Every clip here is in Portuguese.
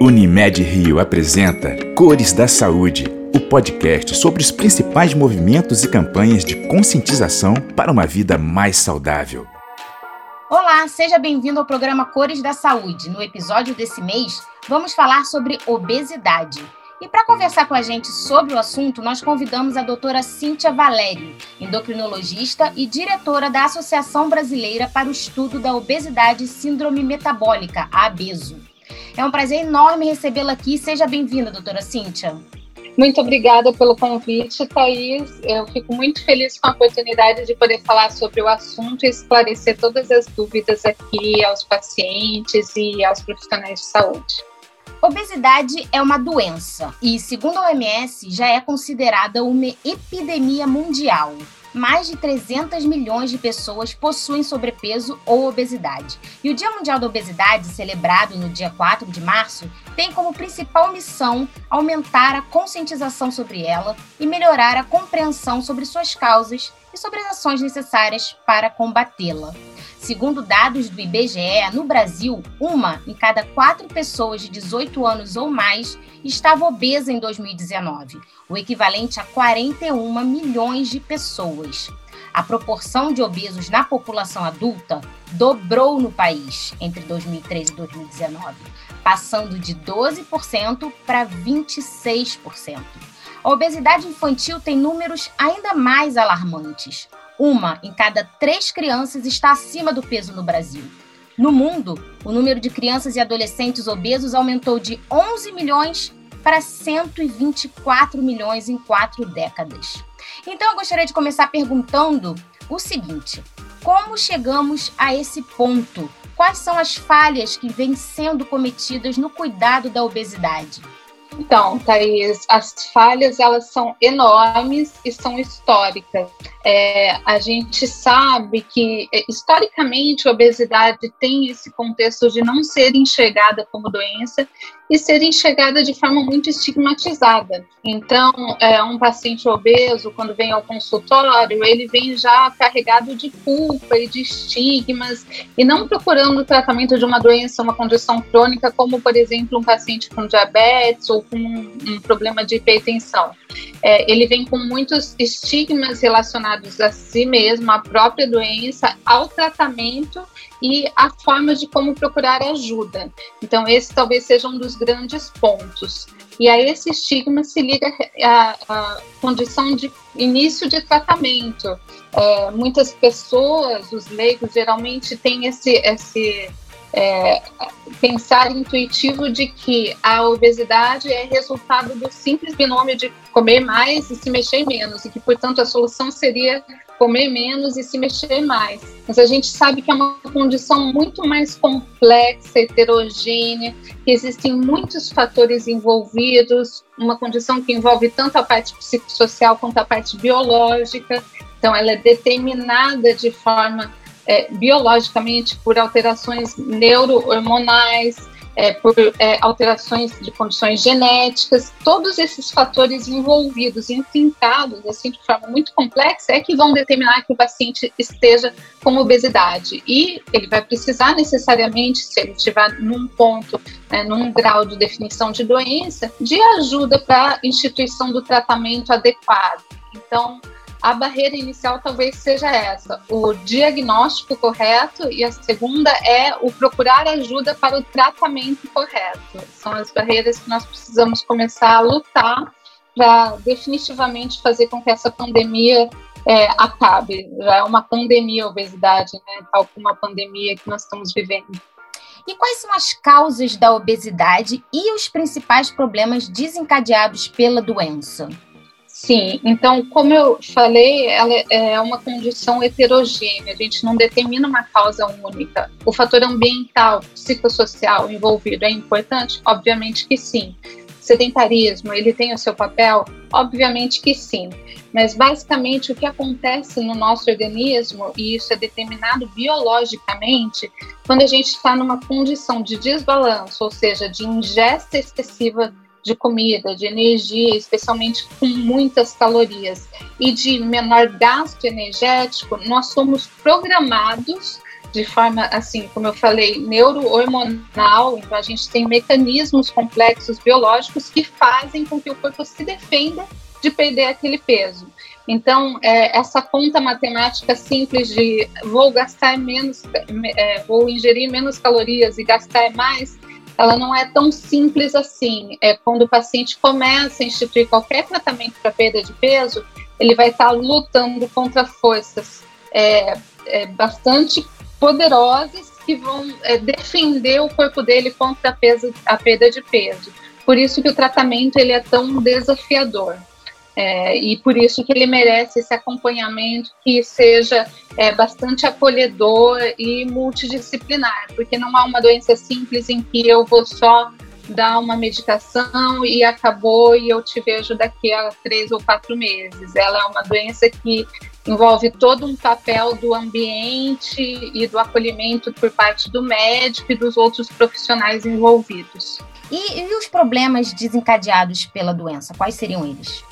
Unimed Rio apresenta Cores da Saúde, o podcast sobre os principais movimentos e campanhas de conscientização para uma vida mais saudável. Olá, seja bem-vindo ao programa Cores da Saúde. No episódio desse mês, vamos falar sobre obesidade. E para conversar com a gente sobre o assunto, nós convidamos a doutora Cíntia Valério, endocrinologista e diretora da Associação Brasileira para o Estudo da Obesidade e Síndrome Metabólica, a ABESO. É um prazer enorme recebê-la aqui. Seja bem-vinda, doutora Cíntia. Muito obrigada pelo convite, Thaís. Eu fico muito feliz com a oportunidade de poder falar sobre o assunto e esclarecer todas as dúvidas aqui aos pacientes e aos profissionais de saúde. Obesidade é uma doença e, segundo a OMS, já é considerada uma epidemia mundial mais de 300 milhões de pessoas possuem sobrepeso ou obesidade. E o Dia Mundial da Obesidade, celebrado no dia 4 de março, tem como principal missão aumentar a conscientização sobre ela e melhorar a compreensão sobre suas causas e sobre as ações necessárias para combatê-la. Segundo dados do IBGE, no Brasil, uma em cada quatro pessoas de 18 anos ou mais estava obesa em 2019, o equivalente a 41 milhões de pessoas. A proporção de obesos na população adulta dobrou no país entre 2013 e 2019, passando de 12% para 26%. A obesidade infantil tem números ainda mais alarmantes. Uma em cada três crianças está acima do peso no Brasil. No mundo, o número de crianças e adolescentes obesos aumentou de 11 milhões para 124 milhões em quatro décadas. Então, eu gostaria de começar perguntando o seguinte: como chegamos a esse ponto? Quais são as falhas que vêm sendo cometidas no cuidado da obesidade? Então, Thaís, as falhas elas são enormes e são históricas. É, a gente sabe que, é, historicamente, a obesidade tem esse contexto de não ser enxergada como doença e ser enxergada de forma muito estigmatizada. Então, é, um paciente obeso, quando vem ao consultório, ele vem já carregado de culpa e de estigmas e não procurando o tratamento de uma doença, uma condição crônica, como, por exemplo, um paciente com diabetes ou com um, problema de hipertensão. É, ele vem com muitos estigmas relacionados a si mesmo, à própria doença, ao tratamento e a forma de como procurar ajuda. Então, esse talvez seja um dos grandes pontos. E a esse estigma se liga a, a condição de início de tratamento. É, muitas pessoas, os leigos, geralmente têm esse, esse é, pensar intuitivo de que a obesidade é resultado do simples binômio de comer mais e se mexer menos, e que, portanto, a solução seria comer menos e se mexer mais. Mas a gente sabe que é uma condição muito mais complexa, heterogênea, que existem muitos fatores envolvidos, uma condição que envolve tanto a parte psicossocial quanto a parte biológica. Então, ela é determinada de forma é, biologicamente por alterações neurohormonais, é, por é, alterações de condições genéticas, todos esses fatores envolvidos, intrincados, assim, de forma muito complexa, é que vão determinar que o paciente esteja com obesidade. E ele vai precisar necessariamente, se ele estiver num ponto, né, num grau de definição de doença, de ajuda para a instituição do tratamento adequado. Então, a barreira inicial talvez seja essa, o diagnóstico correto, e a segunda é o procurar ajuda para o tratamento correto. São as barreiras que nós precisamos começar a lutar para definitivamente fazer com que essa pandemia é, acabe. Já é uma pandemia a obesidade, né? tal como a pandemia que nós estamos vivendo. E quais são as causas da obesidade e os principais problemas desencadeados pela doença? Sim, então, como eu falei, ela é uma condição heterogênea, a gente não determina uma causa única. O fator ambiental, psicossocial envolvido é importante? Obviamente que sim. Sedentarismo, ele tem o seu papel? Obviamente que sim. Mas basicamente o que acontece no nosso organismo, e isso é determinado biologicamente, quando a gente está numa condição de desbalanço, ou seja, de ingesta excessiva de comida, de energia, especialmente com muitas calorias, e de menor gasto energético, nós somos programados de forma, assim, como eu falei, neurohormonal, então a gente tem mecanismos complexos biológicos que fazem com que o corpo se defenda de perder aquele peso. Então, é, essa conta matemática simples de vou gastar menos, é, vou ingerir menos calorias e gastar mais, ela não é tão simples assim. É quando o paciente começa a instituir qualquer tratamento para perda de peso, ele vai estar lutando contra forças é, é, bastante poderosas que vão é, defender o corpo dele contra a, peso, a perda de peso. Por isso que o tratamento ele é tão desafiador. É, e por isso que ele merece esse acompanhamento que seja é, bastante acolhedor e multidisciplinar, porque não há uma doença simples em que eu vou só dar uma medicação e acabou e eu te vejo daqui a três ou quatro meses. Ela é uma doença que envolve todo um papel do ambiente e do acolhimento por parte do médico e dos outros profissionais envolvidos. E, e os problemas desencadeados pela doença, quais seriam eles?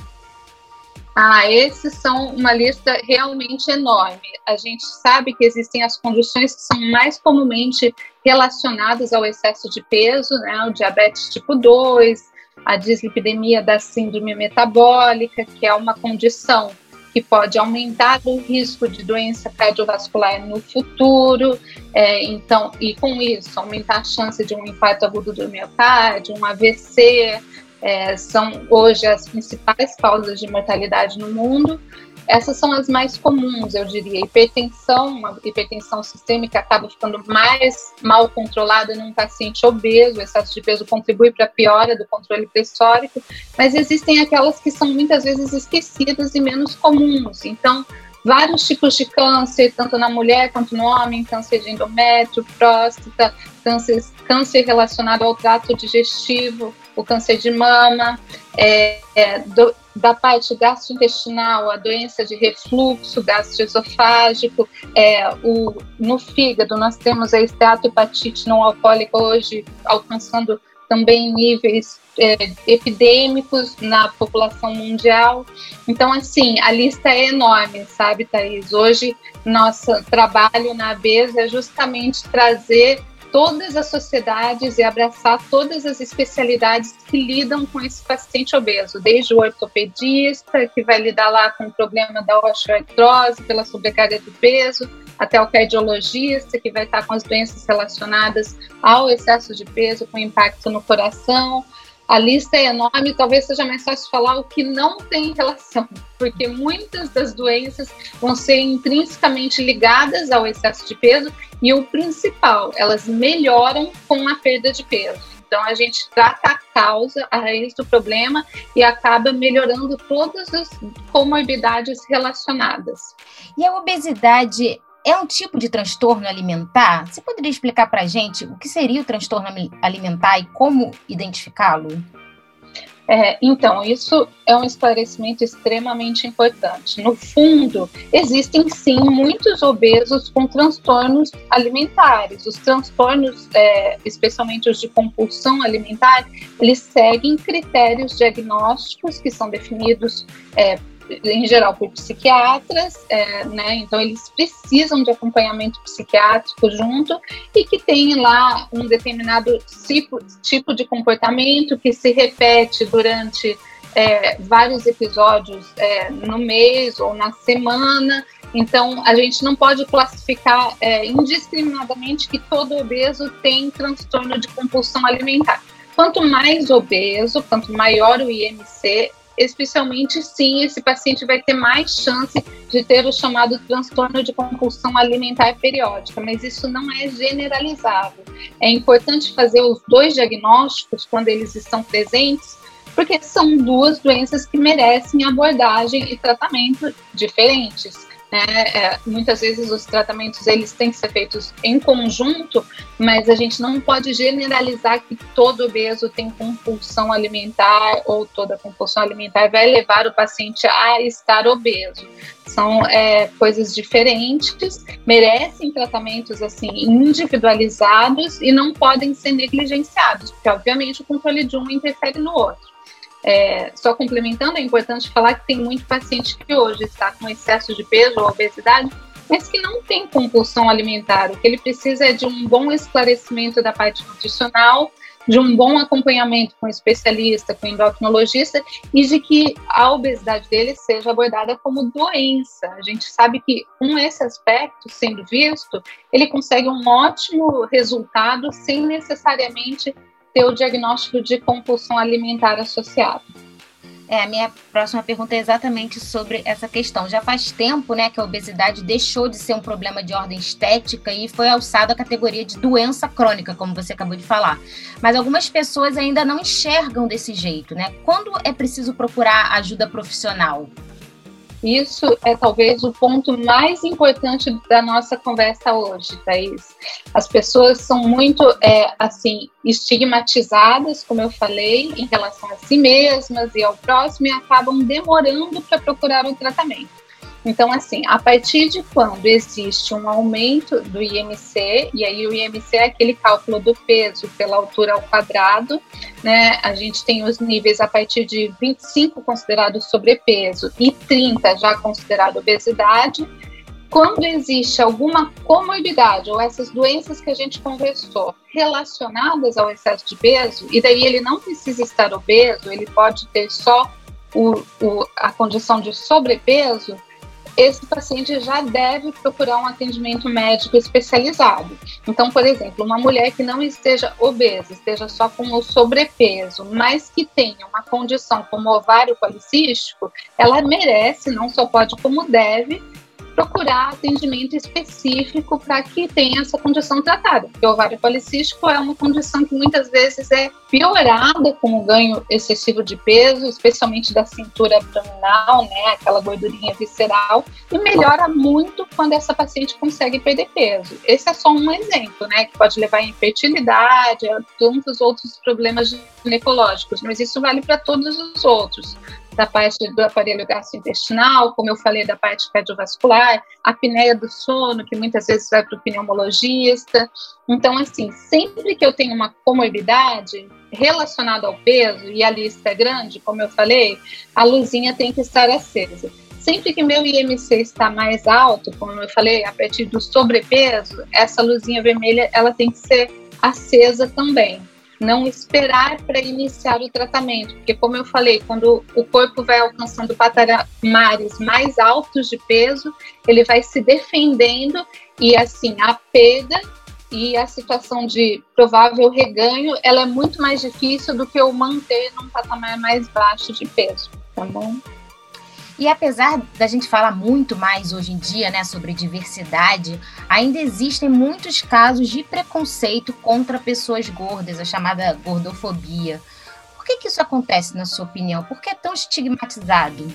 Ah, esses são uma lista realmente enorme. A gente sabe que existem as condições que são mais comumente relacionadas ao excesso de peso, né? O diabetes tipo 2, a dislipidemia da síndrome metabólica, que é uma condição que pode aumentar o risco de doença cardiovascular no futuro, é, então, e com isso aumentar a chance de um infarto agudo do miocárdio, um AVC, é, são hoje as principais causas de mortalidade no mundo. Essas são as mais comuns, eu diria. Hipertensão, uma hipertensão sistêmica acaba ficando mais mal controlada num paciente obeso, o excesso de peso contribui para a piora do controle pressórico, mas existem aquelas que são muitas vezes esquecidas e menos comuns. Então, vários tipos de câncer, tanto na mulher quanto no homem, câncer de endométrio, próstata, câncer, câncer relacionado ao trato digestivo, o câncer de mama, é, é, do, da parte gastrointestinal, a doença de refluxo gastroesofágico, é, o, no fígado nós temos a esteatohepatite não alcoólica hoje alcançando também níveis é, epidêmicos na população mundial. Então, assim, a lista é enorme, sabe, Thaís? Hoje, nosso trabalho na ABES é justamente trazer todas as sociedades e abraçar todas as especialidades que lidam com esse paciente obeso, desde o ortopedista, que vai lidar lá com o problema da osteoartrose pela sobrecarga de peso, até o cardiologista, que vai estar com as doenças relacionadas ao excesso de peso, com impacto no coração, a lista é enorme, talvez seja mais fácil falar o que não tem relação, porque muitas das doenças vão ser intrinsecamente ligadas ao excesso de peso e o principal, elas melhoram com a perda de peso. Então a gente trata a causa, a raiz do problema e acaba melhorando todas as comorbidades relacionadas. E a obesidade é um tipo de transtorno alimentar? Você poderia explicar para a gente o que seria o transtorno alimentar e como identificá-lo? É, então, isso é um esclarecimento extremamente importante. No fundo, existem sim muitos obesos com transtornos alimentares. Os transtornos, é, especialmente os de compulsão alimentar, eles seguem critérios diagnósticos que são definidos é, em geral por psiquiatras, é, né? Então eles precisam de acompanhamento psiquiátrico junto e que tem lá um determinado tipo, tipo de comportamento que se repete durante é, vários episódios é, no mês ou na semana. Então a gente não pode classificar é, indiscriminadamente que todo obeso tem transtorno de compulsão alimentar. Quanto mais obeso, quanto maior o IMC, especialmente sim, esse paciente vai ter mais chance de ter o chamado transtorno de compulsão alimentar periódica, mas isso não é generalizável. É importante fazer os dois diagnósticos quando eles estão presentes, porque são duas doenças que merecem abordagem e tratamento diferentes. Né? É, muitas vezes os tratamentos eles têm que ser feitos em conjunto, mas a gente não pode generalizar que todo obeso tem compulsão alimentar ou toda compulsão alimentar vai levar o paciente a estar obeso. São é, coisas diferentes, merecem tratamentos assim individualizados e não podem ser negligenciados, porque obviamente o controle de um interfere no outro. É, só complementando, é importante falar que tem muito paciente que hoje está com excesso de peso ou obesidade mas que não tem compulsão alimentar. O que ele precisa é de um bom esclarecimento da parte nutricional, de um bom acompanhamento com especialista, com endocrinologista e de que a obesidade dele seja abordada como doença. A gente sabe que com esse aspecto sendo visto, ele consegue um ótimo resultado sem necessariamente ter o diagnóstico de compulsão alimentar associado. É, a minha próxima pergunta é exatamente sobre essa questão. Já faz tempo né, que a obesidade deixou de ser um problema de ordem estética e foi alçado à categoria de doença crônica, como você acabou de falar. Mas algumas pessoas ainda não enxergam desse jeito, né? Quando é preciso procurar ajuda profissional? Isso é talvez o ponto mais importante da nossa conversa hoje, Thaís. As pessoas são muito, é, assim, estigmatizadas, como eu falei, em relação a si mesmas e ao próximo e acabam demorando para procurar o tratamento. Então, assim, a partir de quando existe um aumento do IMC, e aí o IMC é aquele cálculo do peso pela altura ao quadrado, né? A gente tem os níveis a partir de 25 considerado sobrepeso e 30 já considerado obesidade. Quando existe alguma comorbidade ou essas doenças que a gente conversou relacionadas ao excesso de peso, e daí ele não precisa estar obeso, ele pode ter só o, o, a condição de sobrepeso, esse paciente já deve procurar um atendimento médico especializado. Então, por exemplo, uma mulher que não esteja obesa, esteja só com o sobrepeso, mas que tenha uma condição como ovário policístico, ela merece, não só pode como deve, procurar atendimento específico para que tenha essa condição tratada. Porque o ovário policístico é uma condição que muitas vezes é piorada com o ganho excessivo de peso, especialmente da cintura abdominal, né, aquela gordurinha visceral, e melhora muito quando essa paciente consegue perder peso. Esse é só um exemplo, né, que pode levar à infertilidade, a tantos outros problemas ginecológicos, mas isso vale para todos os outros da parte do aparelho gastrointestinal, como eu falei, da parte cardiovascular, a apneia do sono, que muitas vezes vai para o pneumologista. Então, assim, sempre que eu tenho uma comorbidade relacionada ao peso, e a lista é grande, como eu falei, a luzinha tem que estar acesa. Sempre que meu IMC está mais alto, como eu falei, a partir do sobrepeso, essa luzinha vermelha ela tem que ser acesa também não esperar para iniciar o tratamento, porque como eu falei, quando o corpo vai alcançando patamares mais altos de peso, ele vai se defendendo e assim a perda e a situação de provável reganho, ela é muito mais difícil do que eu manter num patamar mais baixo de peso, tá bom? E apesar da gente falar muito mais hoje em dia né, sobre diversidade, ainda existem muitos casos de preconceito contra pessoas gordas, a chamada gordofobia. Por que, que isso acontece, na sua opinião? Por que é tão estigmatizado?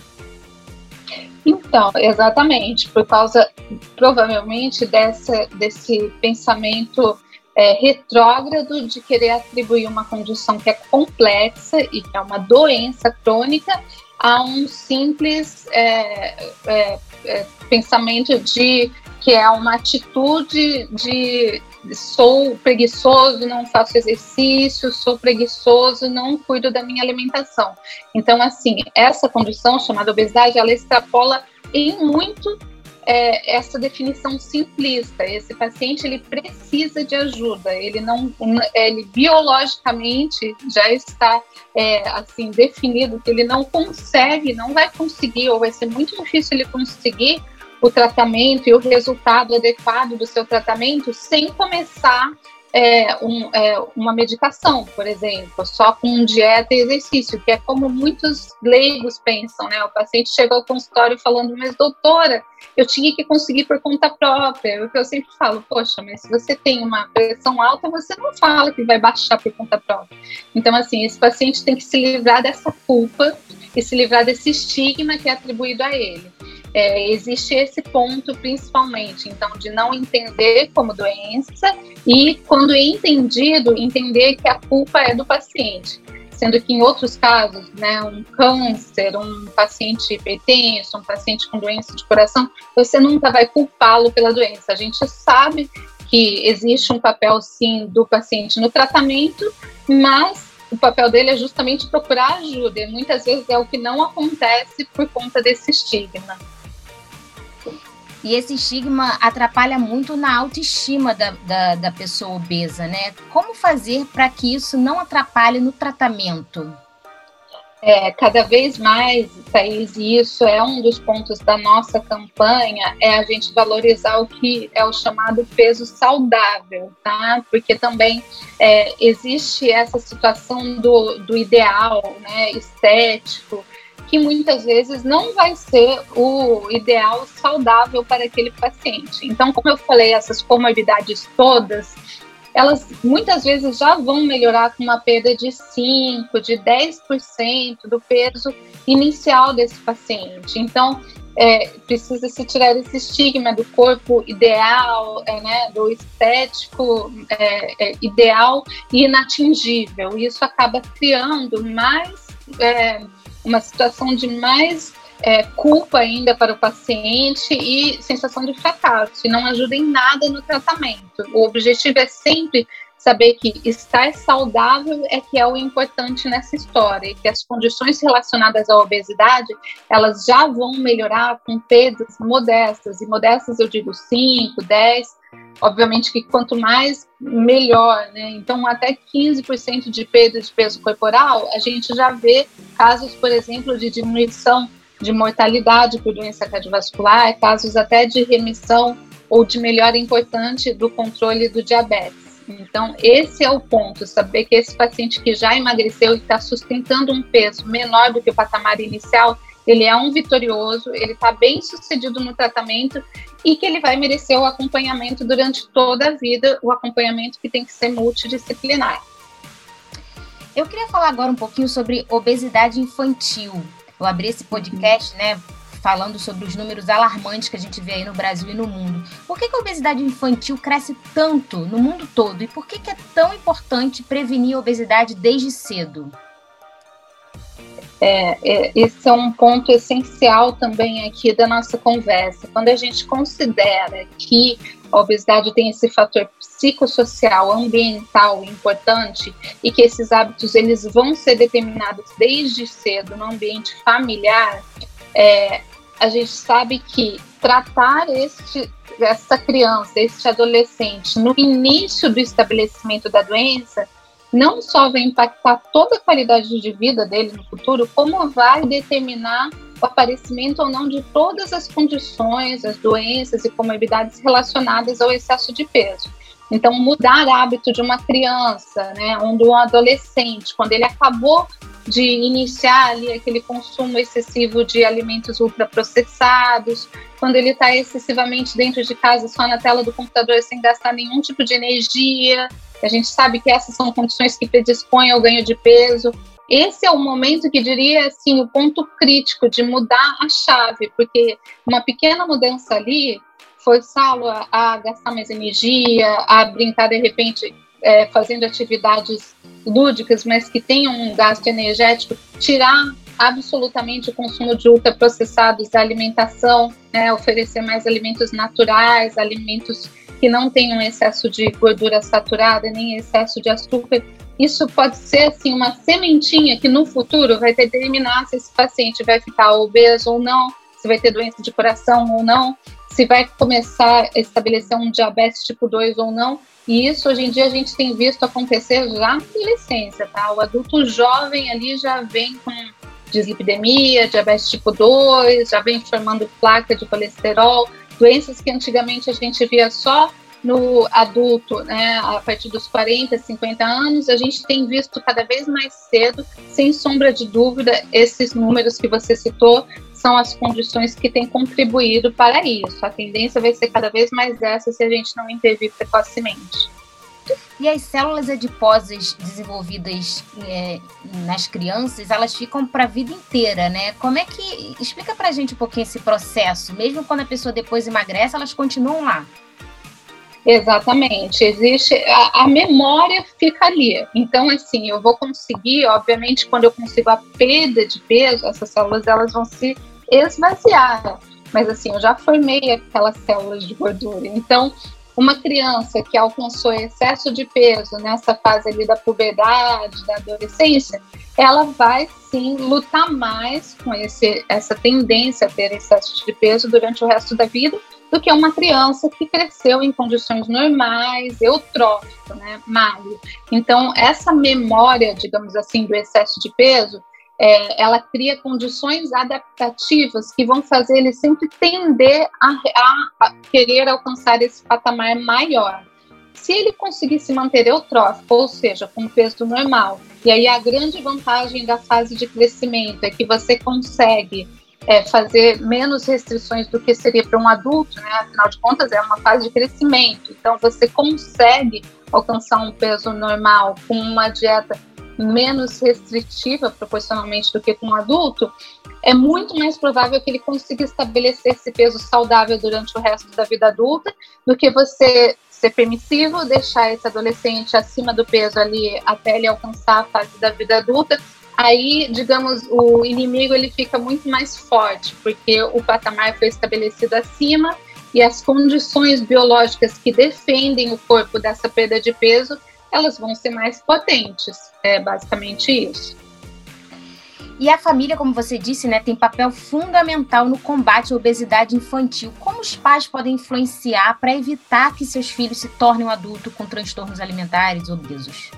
Então, exatamente, por causa provavelmente dessa, desse pensamento é, retrógrado de querer atribuir uma condição que é complexa e que é uma doença crônica a um simples é, é, é, pensamento de que é uma atitude de sou preguiçoso, não faço exercício, sou preguiçoso, não cuido da minha alimentação. Então, assim, essa condição chamada obesidade, ela extrapola em muito é, essa definição simplista. Esse paciente ele precisa de ajuda. Ele não, ele biologicamente já está é, assim definido que ele não consegue, não vai conseguir ou vai ser muito difícil ele conseguir o tratamento e o resultado adequado do seu tratamento sem começar é, um, é, uma medicação, por exemplo, só com dieta e exercício, que é como muitos leigos pensam, né? O paciente chega ao consultório falando, mas doutora, eu tinha que conseguir por conta própria. O que eu sempre falo, poxa, mas se você tem uma pressão alta, você não fala que vai baixar por conta própria. Então, assim, esse paciente tem que se livrar dessa culpa e se livrar desse estigma que é atribuído a ele é, existe esse ponto principalmente, então, de não entender como doença e, quando é entendido, entender que a culpa é do paciente. Sendo que em outros casos, né, um câncer, um paciente hipertenso, um paciente com doença de coração, você nunca vai culpá-lo pela doença. A gente sabe que existe um papel, sim, do paciente no tratamento, mas o papel dele é justamente procurar ajuda, e muitas vezes é o que não acontece por conta desse estigma. E esse estigma atrapalha muito na autoestima da, da, da pessoa obesa, né? Como fazer para que isso não atrapalhe no tratamento? É, cada vez mais, Thaís, e isso é um dos pontos da nossa campanha, é a gente valorizar o que é o chamado peso saudável, tá? Porque também é, existe essa situação do, do ideal, né, estético, que muitas vezes não vai ser o ideal saudável para aquele paciente. Então, como eu falei, essas comorbidades todas, elas muitas vezes já vão melhorar com uma perda de 5%, de 10% do peso inicial desse paciente. Então, é, precisa se tirar esse estigma do corpo ideal, é, né, do estético é, é ideal e inatingível. Isso acaba criando mais é, uma situação de mais é, culpa ainda para o paciente e sensação de fracasso, e não ajuda em nada no tratamento. O objetivo é sempre saber que estar saudável é que é o importante nessa história e que as condições relacionadas à obesidade elas já vão melhorar com perdas modestas e modestas eu digo 5, 10 obviamente que quanto mais melhor, né? Então até 15% de perda de peso corporal, a gente já vê casos, por exemplo, de diminuição de mortalidade por doença cardiovascular, casos até de remissão ou de melhora importante do controle do diabetes. Então, esse é o ponto, saber que esse paciente que já emagreceu e está sustentando um peso menor do que o patamar inicial, ele é um vitorioso, ele está bem sucedido no tratamento e que ele vai merecer o acompanhamento durante toda a vida, o acompanhamento que tem que ser multidisciplinar. Eu queria falar agora um pouquinho sobre obesidade infantil. Eu abri esse podcast, né, falando sobre os números alarmantes que a gente vê aí no Brasil e no mundo. Por que, que a obesidade infantil cresce tanto no mundo todo? E por que, que é tão importante prevenir a obesidade desde cedo? É, é, esse é um ponto essencial também aqui da nossa conversa. Quando a gente considera que a obesidade tem esse fator psicossocial, ambiental importante e que esses hábitos eles vão ser determinados desde cedo no ambiente familiar, é, a gente sabe que tratar este, essa criança, este adolescente no início do estabelecimento da doença não só vai impactar toda a qualidade de vida dele no futuro, como vai determinar o aparecimento ou não de todas as condições, as doenças e comorbidades relacionadas ao excesso de peso. Então, mudar hábito de uma criança, né, um adolescente, quando ele acabou de iniciar ali aquele consumo excessivo de alimentos ultraprocessados, quando ele está excessivamente dentro de casa, só na tela do computador, sem gastar nenhum tipo de energia. A gente sabe que essas são condições que predispõem ao ganho de peso. Esse é o momento que diria assim o ponto crítico de mudar a chave, porque uma pequena mudança ali forçá-lo a, a gastar mais energia, a brincar de repente é, fazendo atividades lúdicas, mas que tenham um gasto energético, tirar absolutamente o consumo de ultraprocessados da alimentação, né, oferecer mais alimentos naturais, alimentos que não tenham excesso de gordura saturada, nem excesso de açúcar. Isso pode ser assim uma sementinha que no futuro vai determinar se esse paciente vai ficar obeso ou não, se vai ter doença de coração ou não, se vai começar a estabelecer um diabetes tipo 2 ou não. E isso hoje em dia a gente tem visto acontecer já na adolescência, tá? O adulto jovem ali já vem com dislipidemia, diabetes tipo 2, já vem formando placa de colesterol, doenças que antigamente a gente via só no adulto, né, a partir dos 40, 50 anos, a gente tem visto cada vez mais cedo, sem sombra de dúvida, esses números que você citou são as condições que têm contribuído para isso. A tendência vai ser cada vez mais essa se a gente não intervir precocemente. E as células adiposas desenvolvidas é, nas crianças, elas ficam para a vida inteira, né? Como é que. Explica para a gente um pouquinho esse processo. Mesmo quando a pessoa depois emagrece, elas continuam lá. Exatamente, existe a, a, memória fica ali. Então, assim, eu vou conseguir, obviamente, quando eu consigo a perda de peso, essas células elas vão se esvaziar. Mas assim, eu já formei aquelas células de gordura. Então, uma criança que alcançou excesso de peso nessa fase ali da puberdade, da adolescência, ela vai sim lutar mais com esse, essa tendência a ter excesso de peso durante o resto da vida do que uma criança que cresceu em condições normais, eutrófico, né, magro. Então, essa memória, digamos assim, do excesso de peso, é, ela cria condições adaptativas que vão fazer ele sempre tender a, a, a querer alcançar esse patamar maior. Se ele conseguir se manter eutrófico, ou seja, com peso normal, e aí a grande vantagem da fase de crescimento é que você consegue é, fazer menos restrições do que seria para um adulto, né? Afinal de contas, é uma fase de crescimento. Então, você consegue alcançar um peso normal com uma dieta menos restritiva proporcionalmente do que com um adulto, é muito mais provável que ele consiga estabelecer esse peso saudável durante o resto da vida adulta do que você ser permissivo, deixar esse adolescente acima do peso ali até ele alcançar a fase da vida adulta. Aí, digamos, o inimigo ele fica muito mais forte, porque o patamar foi estabelecido acima e as condições biológicas que defendem o corpo dessa perda de peso, elas vão ser mais potentes. É basicamente isso. E a família, como você disse, né, tem papel fundamental no combate à obesidade infantil. Como os pais podem influenciar para evitar que seus filhos se tornem um adulto com transtornos alimentares obesos?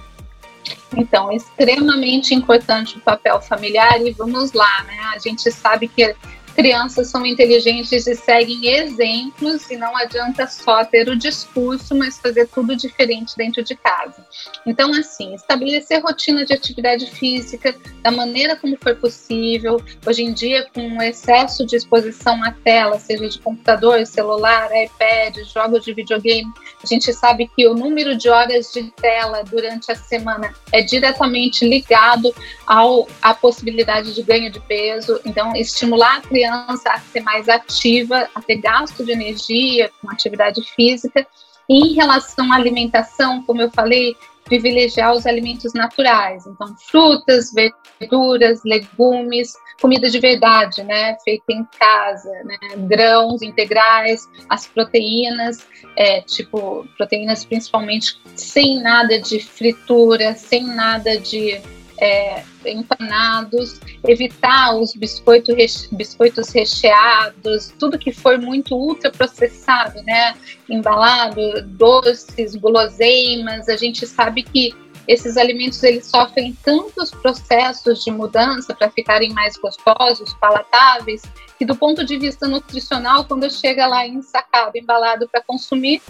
Então, é extremamente importante o papel familiar e vamos lá, né? A gente sabe que crianças são inteligentes e seguem exemplos e não adianta só ter o discurso, mas fazer tudo diferente dentro de casa. Então, assim, estabelecer rotina de atividade física da maneira como for possível. Hoje em dia, com excesso de exposição à tela, seja de computador, celular, iPad, jogos de videogame, a gente sabe que o número de horas de tela durante a semana é diretamente ligado ao, à possibilidade de ganho de peso. Então, estimular a criança a ser mais ativa, a ter gasto de energia com atividade física. E em relação à alimentação, como eu falei, privilegiar os alimentos naturais, então frutas, verduras, legumes, comida de verdade, né, feita em casa, né, grãos integrais, as proteínas, é, tipo proteínas principalmente sem nada de fritura, sem nada de é, empanados, evitar os biscoito reche biscoitos recheados, tudo que for muito ultraprocessado, né? Embalado, doces, guloseimas. A gente sabe que esses alimentos eles sofrem tantos processos de mudança para ficarem mais gostosos, palatáveis, que do ponto de vista nutricional, quando chega lá ensacado, embalado para consumir,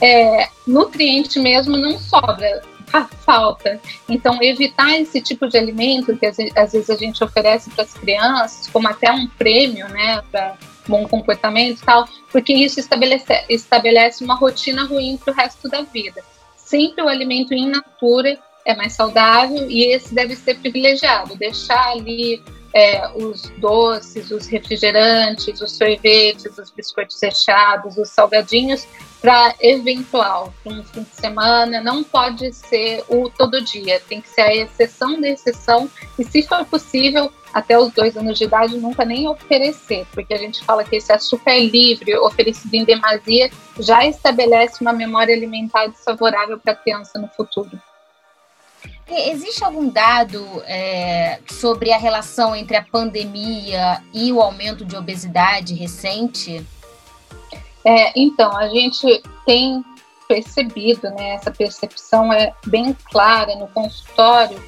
é, nutriente mesmo não sobra falta. Então, evitar esse tipo de alimento que às vezes a gente oferece para as crianças, como até um prêmio, né, para bom comportamento e tal, porque isso estabelece, estabelece uma rotina ruim para o resto da vida. Sempre o alimento in natura é mais saudável e esse deve ser privilegiado, deixar ali é, os doces, os refrigerantes, os sorvetes, os biscoitos recheados, os salgadinhos para eventual, para um fim de semana, não pode ser o todo dia, tem que ser a exceção da exceção e, se for possível, até os dois anos de idade, nunca nem oferecer, porque a gente fala que esse açúcar livre, oferecido em demasia, já estabelece uma memória alimentar desfavorável para a criança no futuro. Existe algum dado é, sobre a relação entre a pandemia e o aumento de obesidade recente? É, então, a gente tem percebido, né, essa percepção é bem clara no consultório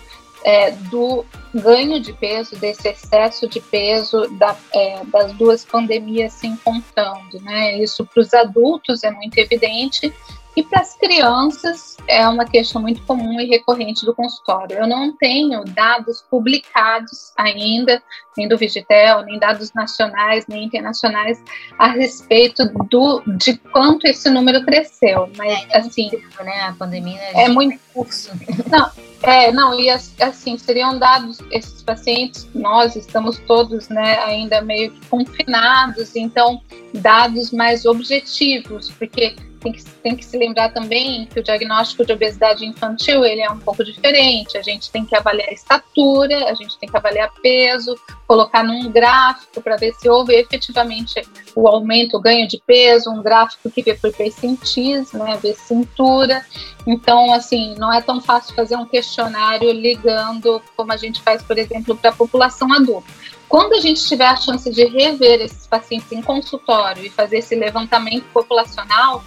é, do ganho de peso, desse excesso de peso da, é, das duas pandemias se encontrando. Né? Isso para os adultos é muito evidente e para as crianças é uma queixa muito comum e recorrente do consultório. Eu não tenho dados publicados ainda, nem do Vigitel, nem dados nacionais, nem internacionais, a respeito do, de quanto esse número cresceu. Mas, é, assim. Né? A pandemia é muito. Curso. Não, é, não, e assim, seriam dados, esses pacientes, nós estamos todos né, ainda meio que confinados, então, dados mais objetivos, porque tem que, tem que se lembrar também que o diagnóstico de obesidade infantil ele é um pouco diferente. A gente tem que avaliar a estatura, a gente tem que avaliar peso, colocar num gráfico para ver se houve efetivamente o aumento, o ganho de peso, um gráfico que vê por percentis, né, ver cintura. Então, assim, não é tão fácil fazer um questionário ligando como a gente faz, por exemplo, para a população adulta. Quando a gente tiver a chance de rever esses pacientes em consultório e fazer esse levantamento populacional,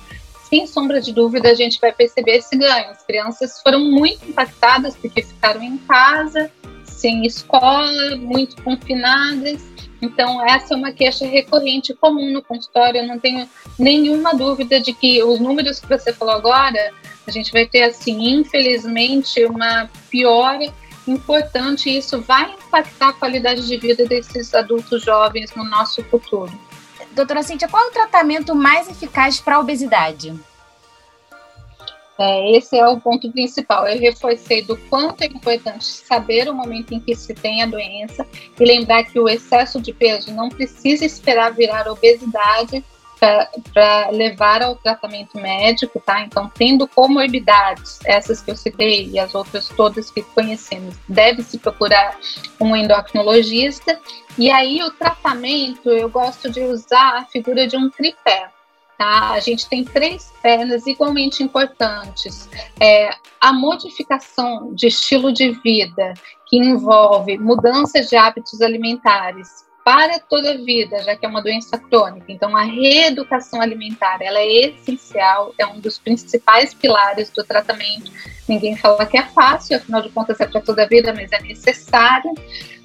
sem sombra de dúvida, a gente vai perceber esse ganho. As crianças foram muito impactadas porque ficaram em casa, sem escola, muito confinadas. Então, essa é uma queixa recorrente comum no consultório. Eu não tenho nenhuma dúvida de que os números que você falou agora, a gente vai ter, assim, infelizmente, uma piora importante e isso vai impactar a qualidade de vida desses adultos jovens no nosso futuro. Doutora Cíntia, qual é o tratamento mais eficaz para a obesidade? É, esse é o ponto principal. Eu reforcei do quanto é importante saber o momento em que se tem a doença e lembrar que o excesso de peso não precisa esperar virar obesidade para levar ao tratamento médico, tá? Então, tendo comorbidades, essas que eu citei e as outras todas que conhecemos, deve-se procurar um endocrinologista. E aí, o tratamento, eu gosto de usar a figura de um tripé. Tá? A gente tem três pernas igualmente importantes. É, a modificação de estilo de vida, que envolve mudanças de hábitos alimentares, para toda a vida, já que é uma doença crônica. Então, a reeducação alimentar, ela é essencial, é um dos principais pilares do tratamento. Ninguém fala que é fácil, afinal de contas é para toda a vida, mas é necessário.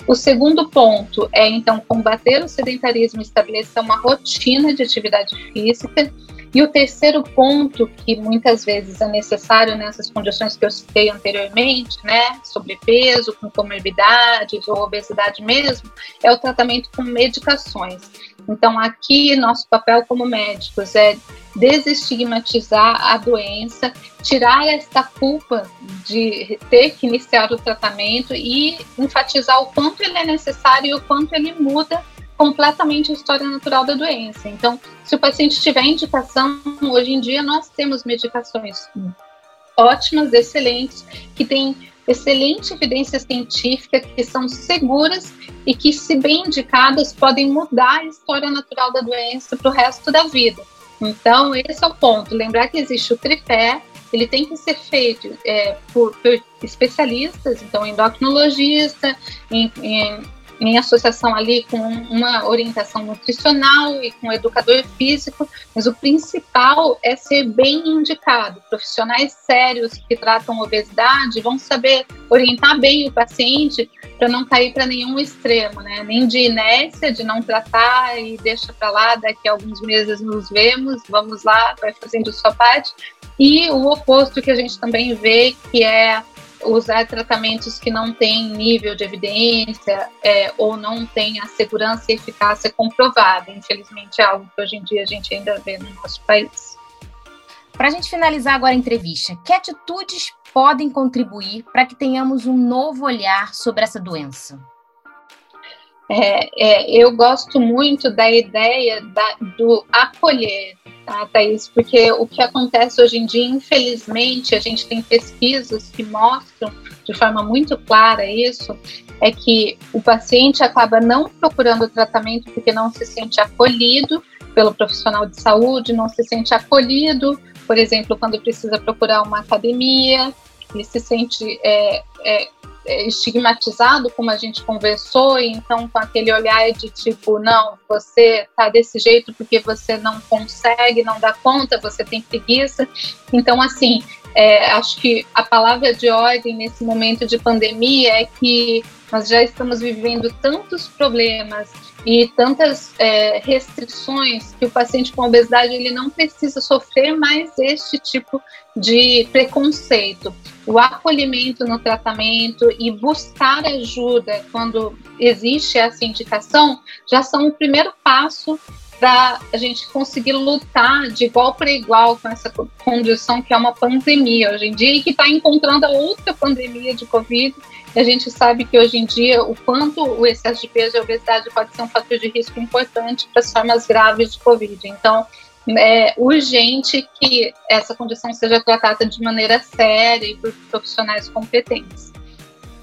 O segundo ponto é, então, combater o sedentarismo estabelecer uma rotina de atividade física. E o terceiro ponto, que muitas vezes é necessário nessas condições que eu citei anteriormente, né, sobrepeso, com comorbidades ou obesidade mesmo, é o tratamento com medicações. Então, aqui, nosso papel como médicos é desestigmatizar a doença, tirar esta culpa de ter que iniciar o tratamento e enfatizar o quanto ele é necessário e o quanto ele muda completamente a história natural da doença. Então, se o paciente tiver indicação, hoje em dia nós temos medicações ótimas, excelentes, que têm excelente evidência científica, que são seguras e que, se bem indicadas, podem mudar a história natural da doença para o resto da vida. Então, esse é o ponto. Lembrar que existe o tripé, ele tem que ser feito é, por, por, especialistas, então endocrinologista, em, em em associação ali com uma orientação nutricional e com um educador físico, mas o principal é ser bem indicado. Profissionais sérios que tratam obesidade vão saber orientar bem o paciente para não cair para nenhum extremo, né? Nem de inércia, de não tratar e deixa para lá, daqui a alguns meses nos vemos, vamos lá, vai fazendo sua parte. E o oposto que a gente também vê, que é usar tratamentos que não têm nível de evidência é, ou não têm a segurança e eficácia comprovada. Infelizmente, é algo que hoje em dia a gente ainda vê no nosso país. Para a gente finalizar agora a entrevista, que atitudes podem contribuir para que tenhamos um novo olhar sobre essa doença? É, é, eu gosto muito da ideia da, do acolher, tá, Thaís? Porque o que acontece hoje em dia, infelizmente, a gente tem pesquisas que mostram de forma muito clara isso, é que o paciente acaba não procurando tratamento porque não se sente acolhido pelo profissional de saúde, não se sente acolhido, por exemplo, quando precisa procurar uma academia, ele se sente é, é, estigmatizado, como a gente conversou, e então com aquele olhar de tipo, não, você tá desse jeito porque você não consegue, não dá conta, você tem preguiça. Então, assim, é, acho que a palavra de ordem nesse momento de pandemia é que nós já estamos vivendo tantos problemas e tantas é, restrições que o paciente com obesidade ele não precisa sofrer mais este tipo de preconceito. O acolhimento no tratamento e buscar ajuda quando existe essa indicação já são o primeiro passo para a gente conseguir lutar de igual para igual com essa condição que é uma pandemia hoje em dia e que está encontrando a outra pandemia de Covid a gente sabe que hoje em dia o quanto o excesso de peso e a obesidade pode ser um fator de risco importante para as formas graves de Covid. Então, é urgente que essa condição seja tratada de maneira séria e por profissionais competentes.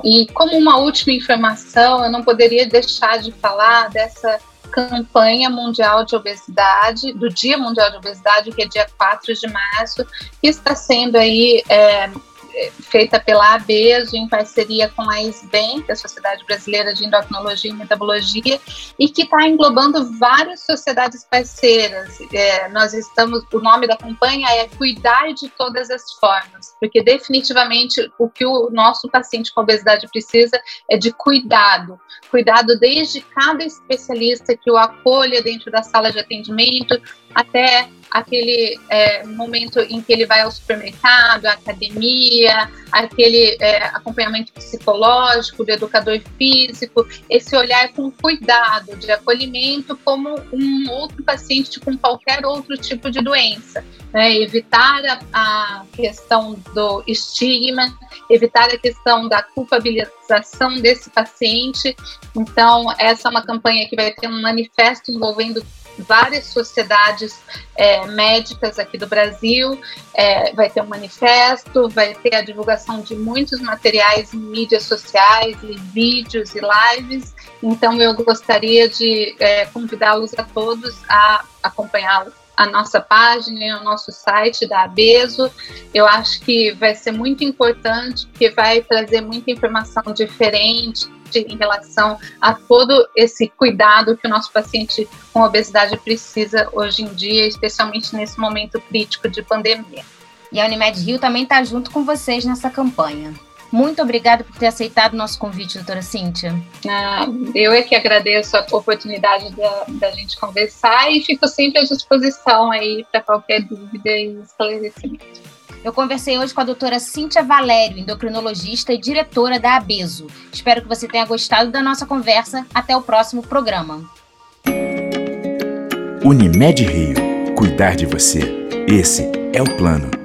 E como uma última informação, eu não poderia deixar de falar dessa campanha mundial de obesidade, do Dia Mundial de Obesidade, que é dia 4 de março, que está sendo aí é, feita pela ABESO em parceria com a SBEM, que é a Sociedade Brasileira de Endocrinologia e Metabologia, e que está englobando várias sociedades parceiras. É, nós estamos, o nome da campanha é Cuidar de Todas as Formas, porque definitivamente o que o nosso paciente com obesidade precisa é de cuidado, cuidado desde cada especialista que o acolha dentro da sala de atendimento até aquele é, momento em que ele vai ao supermercado, à academia, aquele é, acompanhamento psicológico do educador físico, esse olhar com cuidado, de acolhimento como um outro paciente com qualquer outro tipo de doença. Né? Evitar a, a questão do estigma, evitar a questão da culpabilização desse paciente. Então, essa é uma campanha que vai ter um manifesto envolvendo várias sociedades é, médicas aqui do Brasil, é, vai ter um manifesto, vai ter a divulgação de muitos materiais em mídias sociais, e vídeos e lives. Então, eu gostaria de é, convidá-los a todos a acompanhar a nossa página, o nosso site da Abeso. Eu acho que vai ser muito importante, porque vai trazer muita informação diferente, em relação a todo esse cuidado que o nosso paciente com obesidade precisa hoje em dia, especialmente nesse momento crítico de pandemia. E a Unimed Rio também está junto com vocês nessa campanha. Muito obrigada por ter aceitado o nosso convite, doutora Cíntia. Ah, eu é que agradeço a oportunidade da, da gente conversar e fico sempre à disposição aí para qualquer dúvida e esclarecimento. Eu conversei hoje com a doutora Cíntia Valério, endocrinologista e diretora da Abeso. Espero que você tenha gostado da nossa conversa. Até o próximo programa. Unimed Rio. Cuidar de você. Esse é o plano.